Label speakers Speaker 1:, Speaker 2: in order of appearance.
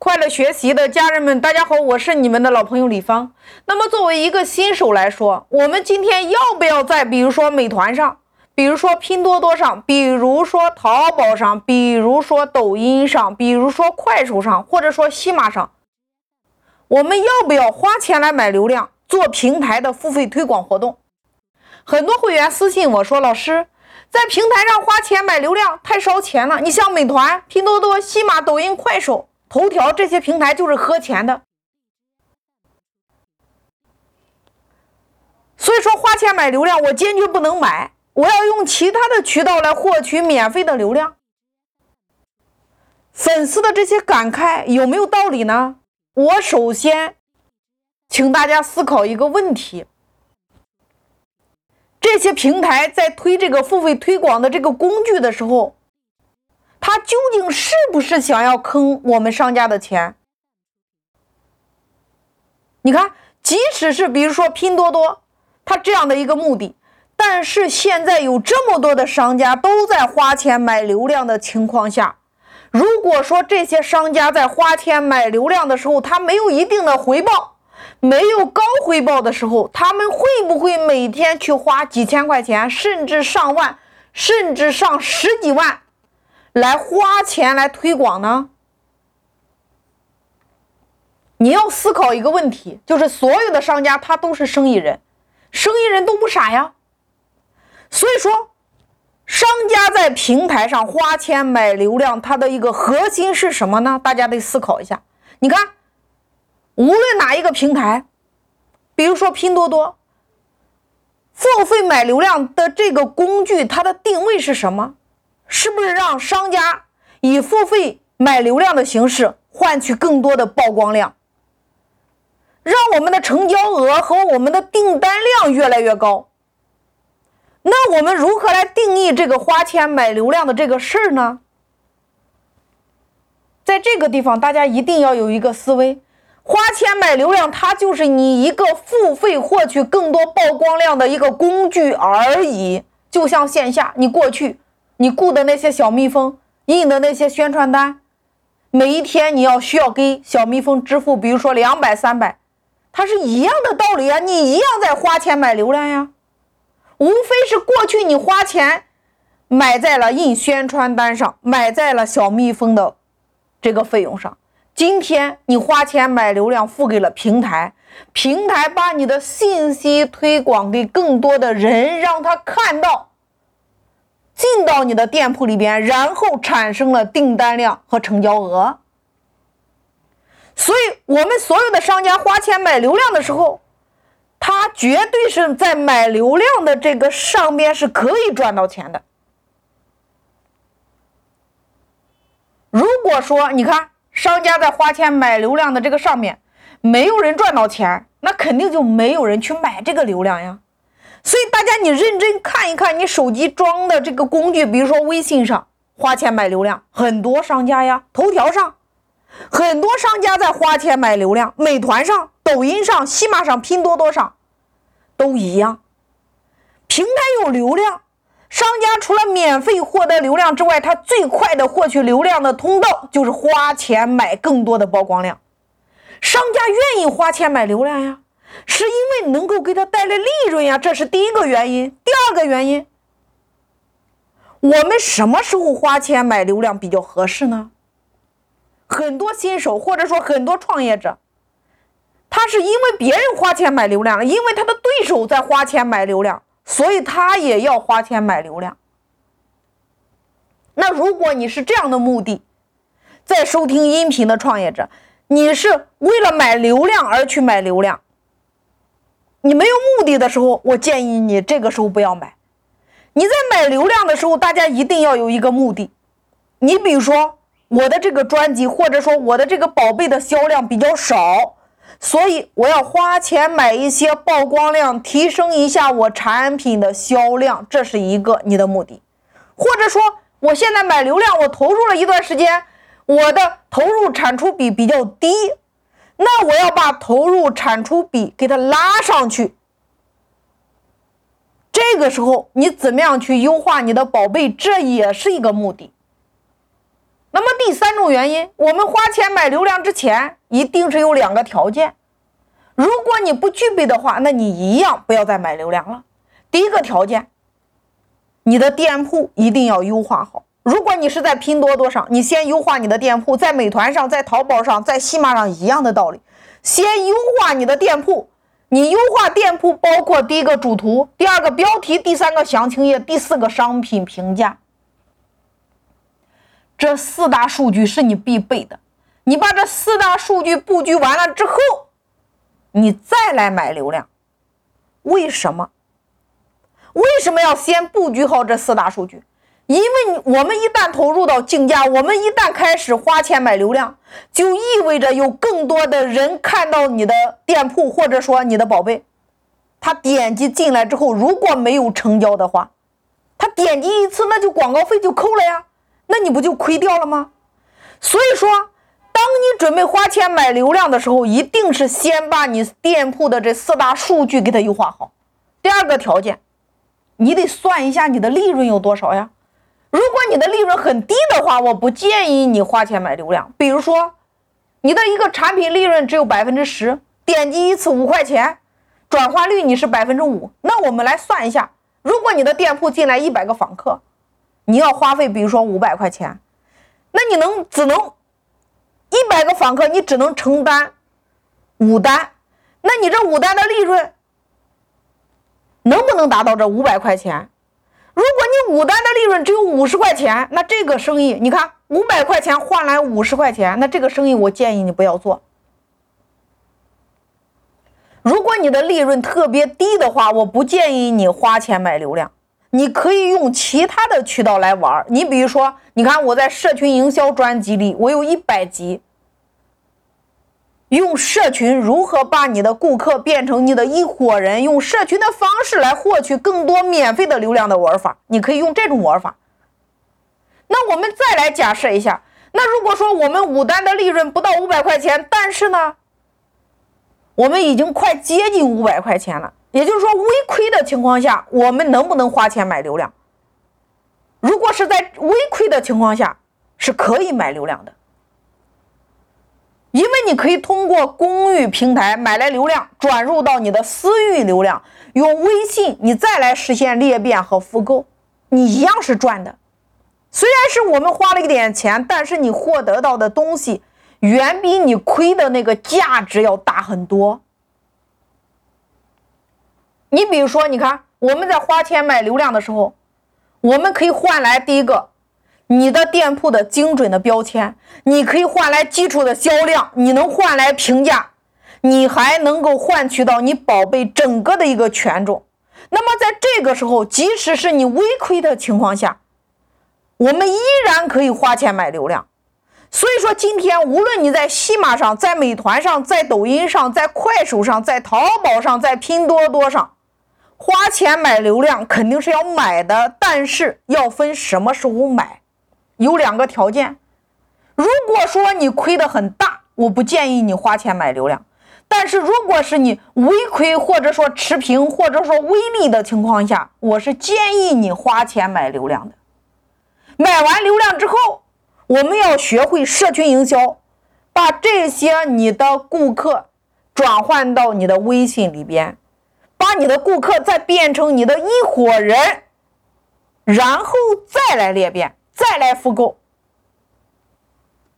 Speaker 1: 快乐学习的家人们，大家好，我是你们的老朋友李芳。那么，作为一个新手来说，我们今天要不要在比如说美团上，比如说拼多多上，比如说淘宝上，比如说抖音上，比如说快手上，或者说西马上，我们要不要花钱来买流量，做平台的付费推广活动？很多会员私信我说，老师，在平台上花钱买流量太烧钱了。你像美团、拼多多、西马、抖音、快手。头条这些平台就是喝钱的，所以说花钱买流量，我坚决不能买，我要用其他的渠道来获取免费的流量。粉丝的这些感慨有没有道理呢？我首先请大家思考一个问题：这些平台在推这个付费推广的这个工具的时候。他究竟是不是想要坑我们商家的钱？你看，即使是比如说拼多多，他这样的一个目的，但是现在有这么多的商家都在花钱买流量的情况下，如果说这些商家在花钱买流量的时候，他没有一定的回报，没有高回报的时候，他们会不会每天去花几千块钱，甚至上万，甚至上十几万？来花钱来推广呢？你要思考一个问题，就是所有的商家他都是生意人，生意人都不傻呀。所以说，商家在平台上花钱买流量，它的一个核心是什么呢？大家得思考一下。你看，无论哪一个平台，比如说拼多多，付费买流量的这个工具，它的定位是什么？是不是让商家以付费买流量的形式换取更多的曝光量，让我们的成交额和我们的订单量越来越高？那我们如何来定义这个花钱买流量的这个事儿呢？在这个地方，大家一定要有一个思维：花钱买流量，它就是你一个付费获取更多曝光量的一个工具而已。就像线下，你过去。你雇的那些小蜜蜂印的那些宣传单，每一天你要需要给小蜜蜂支付，比如说两百、三百，它是一样的道理啊，你一样在花钱买流量呀，无非是过去你花钱买在了印宣传单上，买在了小蜜蜂的这个费用上，今天你花钱买流量付给了平台，平台把你的信息推广给更多的人，让他看到。进到你的店铺里边，然后产生了订单量和成交额。所以，我们所有的商家花钱买流量的时候，他绝对是在买流量的这个上边是可以赚到钱的。如果说你看商家在花钱买流量的这个上面没有人赚到钱，那肯定就没有人去买这个流量呀。所以大家，你认真看一看你手机装的这个工具，比如说微信上花钱买流量，很多商家呀，头条上很多商家在花钱买流量，美团上、抖音上、西马上、拼多多上都一样。平台有流量，商家除了免费获得流量之外，他最快的获取流量的通道就是花钱买更多的曝光量。商家愿意花钱买流量呀。是因为能够给他带来利润呀，这是第一个原因。第二个原因，我们什么时候花钱买流量比较合适呢？很多新手或者说很多创业者，他是因为别人花钱买流量，因为他的对手在花钱买流量，所以他也要花钱买流量。那如果你是这样的目的，在收听音频的创业者，你是为了买流量而去买流量。你没有目的的时候，我建议你这个时候不要买。你在买流量的时候，大家一定要有一个目的。你比如说，我的这个专辑，或者说我的这个宝贝的销量比较少，所以我要花钱买一些曝光量，提升一下我产品的销量，这是一个你的目的。或者说，我现在买流量，我投入了一段时间，我的投入产出比比较低。那我要把投入产出比给它拉上去，这个时候你怎么样去优化你的宝贝，这也是一个目的。那。么第三种原因，我们花钱买流量之前，一定是有两个条件。如果你不具备的话，那你一样不要再买流量了。第一个条件，你的店铺一定要优化好。如果你是在拼多多上，你先优化你的店铺；在美团上、在淘宝上、在西马上一样的道理，先优化你的店铺。你优化店铺包括第一个主图，第二个标题，第三个详情页，第四个商品评价。这四大数据是你必备的。你把这四大数据布局完了之后，你再来买流量。为什么？为什么要先布局好这四大数据？因为我们一旦投入到竞价，我们一旦开始花钱买流量，就意味着有更多的人看到你的店铺，或者说你的宝贝，他点击进来之后，如果没有成交的话，他点击一次，那就广告费就扣了呀，那你不就亏掉了吗？所以说，当你准备花钱买流量的时候，一定是先把你店铺的这四大数据给它优化好。第二个条件，你得算一下你的利润有多少呀。如果你的利润很低的话，我不建议你花钱买流量。比如说，你的一个产品利润只有百分之十，点击一次五块钱，转化率你是百分之五。那我们来算一下，如果你的店铺进来一百个访客，你要花费比如说五百块钱，那你能只能一百个访客，你只能承担五单，那你这五单的利润能不能达到这五百块钱？如果你五单的利润只有五十块钱，那这个生意，你看五百块钱换来五十块钱，那这个生意我建议你不要做。如果你的利润特别低的话，我不建议你花钱买流量，你可以用其他的渠道来玩。你比如说，你看我在社群营销专辑里，我有一百集。用社群如何把你的顾客变成你的一伙人？用社群的方式来获取更多免费的流量的玩法，你可以用这种玩法。那我们再来假设一下，那如果说我们五单的利润不到五百块钱，但是呢，我们已经快接近五百块钱了，也就是说微亏的情况下，我们能不能花钱买流量？如果是在微亏的情况下，是可以买流量的。因为你可以通过公域平台买来流量，转入到你的私域流量，用微信你再来实现裂变和复购，你一样是赚的。虽然是我们花了一点钱，但是你获得到的东西远比你亏的那个价值要大很多。你比如说，你看我们在花钱买流量的时候，我们可以换来第一个。你的店铺的精准的标签，你可以换来基础的销量，你能换来评价，你还能够换取到你宝贝整个的一个权重。那么在这个时候，即使是你微亏的情况下，我们依然可以花钱买流量。所以说，今天无论你在西马上、在美团上、在抖音上、在快手上、在淘宝上、在拼多多上，花钱买流量肯定是要买的，但是要分什么时候买。有两个条件，如果说你亏的很大，我不建议你花钱买流量；但是如果是你微亏或者说持平或者说微利的情况下，我是建议你花钱买流量的。买完流量之后，我们要学会社群营销，把这些你的顾客转换到你的微信里边，把你的顾客再变成你的一伙人，然后再来裂变。再来复购，